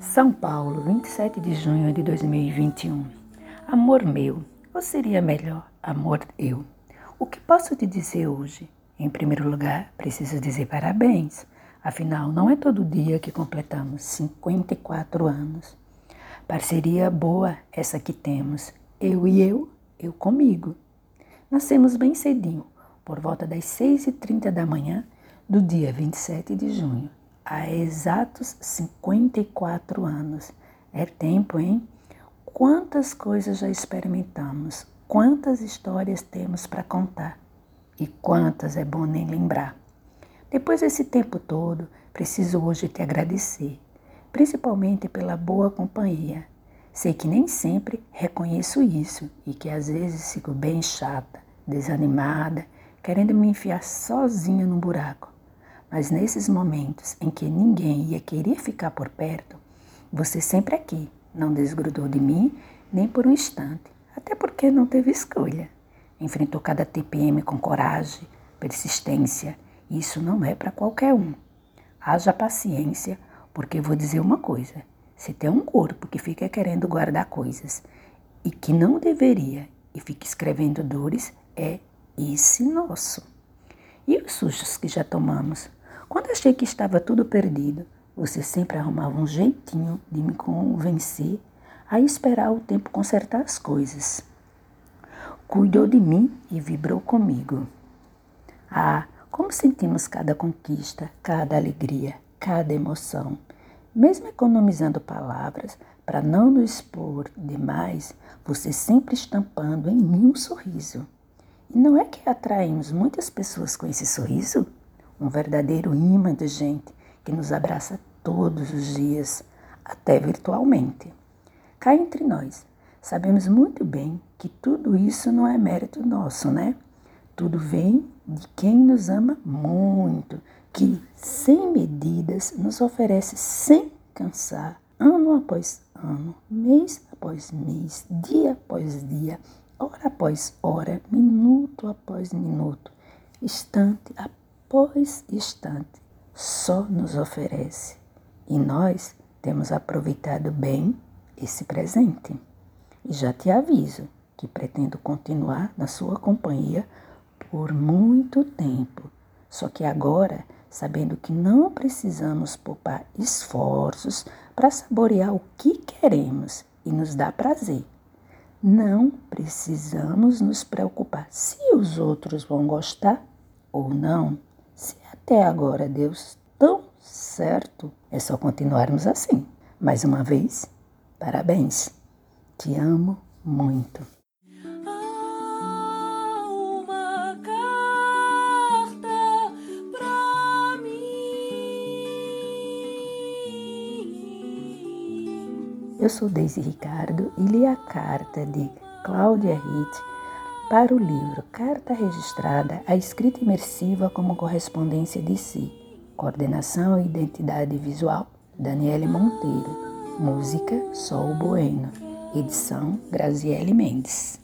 São Paulo, 27 de junho de 2021. Amor meu, ou seria melhor, amor eu? O que posso te dizer hoje? Em primeiro lugar, preciso dizer parabéns. Afinal, não é todo dia que completamos 54 anos. Parceria boa essa que temos. Eu e eu, eu comigo. Nascemos bem cedinho, por volta das 6h30 da manhã do dia 27 de junho, há exatos 54 anos. É tempo, hein? Quantas coisas já experimentamos, quantas histórias temos para contar e quantas é bom nem lembrar. Depois desse tempo todo, preciso hoje te agradecer, principalmente pela boa companhia. Sei que nem sempre reconheço isso e que às vezes fico bem chata, desanimada, querendo me enfiar sozinha no buraco. Mas nesses momentos em que ninguém ia querer ficar por perto, você sempre aqui, não desgrudou de mim nem por um instante, até porque não teve escolha. Enfrentou cada TPM com coragem, persistência. Isso não é para qualquer um. Haja paciência, porque vou dizer uma coisa: se tem um corpo que fica querendo guardar coisas e que não deveria e fica escrevendo dores, é esse nosso. E os sustos que já tomamos? Quando achei que estava tudo perdido, você sempre arrumava um jeitinho de me convencer a esperar o tempo consertar as coisas. Cuidou de mim e vibrou comigo. Ah, como sentimos cada conquista, cada alegria, cada emoção. Mesmo economizando palavras para não nos expor demais, você sempre estampando em mim um sorriso. E não é que atraímos muitas pessoas com esse sorriso? Um verdadeiro imã de gente que nos abraça todos os dias, até virtualmente. Cá entre nós, sabemos muito bem que tudo isso não é mérito nosso, né? Tudo vem de quem nos ama muito, que, sem medidas, nos oferece sem cansar, ano após ano, mês após mês, dia após dia, hora após hora, minuto após minuto, instante após instante só nos oferece. E nós temos aproveitado bem esse presente. E já te aviso que pretendo continuar na sua companhia por muito tempo. Só que agora, sabendo que não precisamos poupar esforços para saborear o que queremos e nos dá prazer. Não precisamos nos preocupar se os outros vão gostar ou não. Se até agora Deus tão certo, é só continuarmos assim. Mais uma vez, parabéns. Te amo muito. Há uma carta pra mim. Eu sou Deise Ricardo e li a carta de Cláudia Ritt para o livro Carta Registrada, a escrita imersiva como correspondência de si. Coordenação e identidade visual, Daniele Monteiro. Música, Sol Bueno. Edição, Graziele Mendes.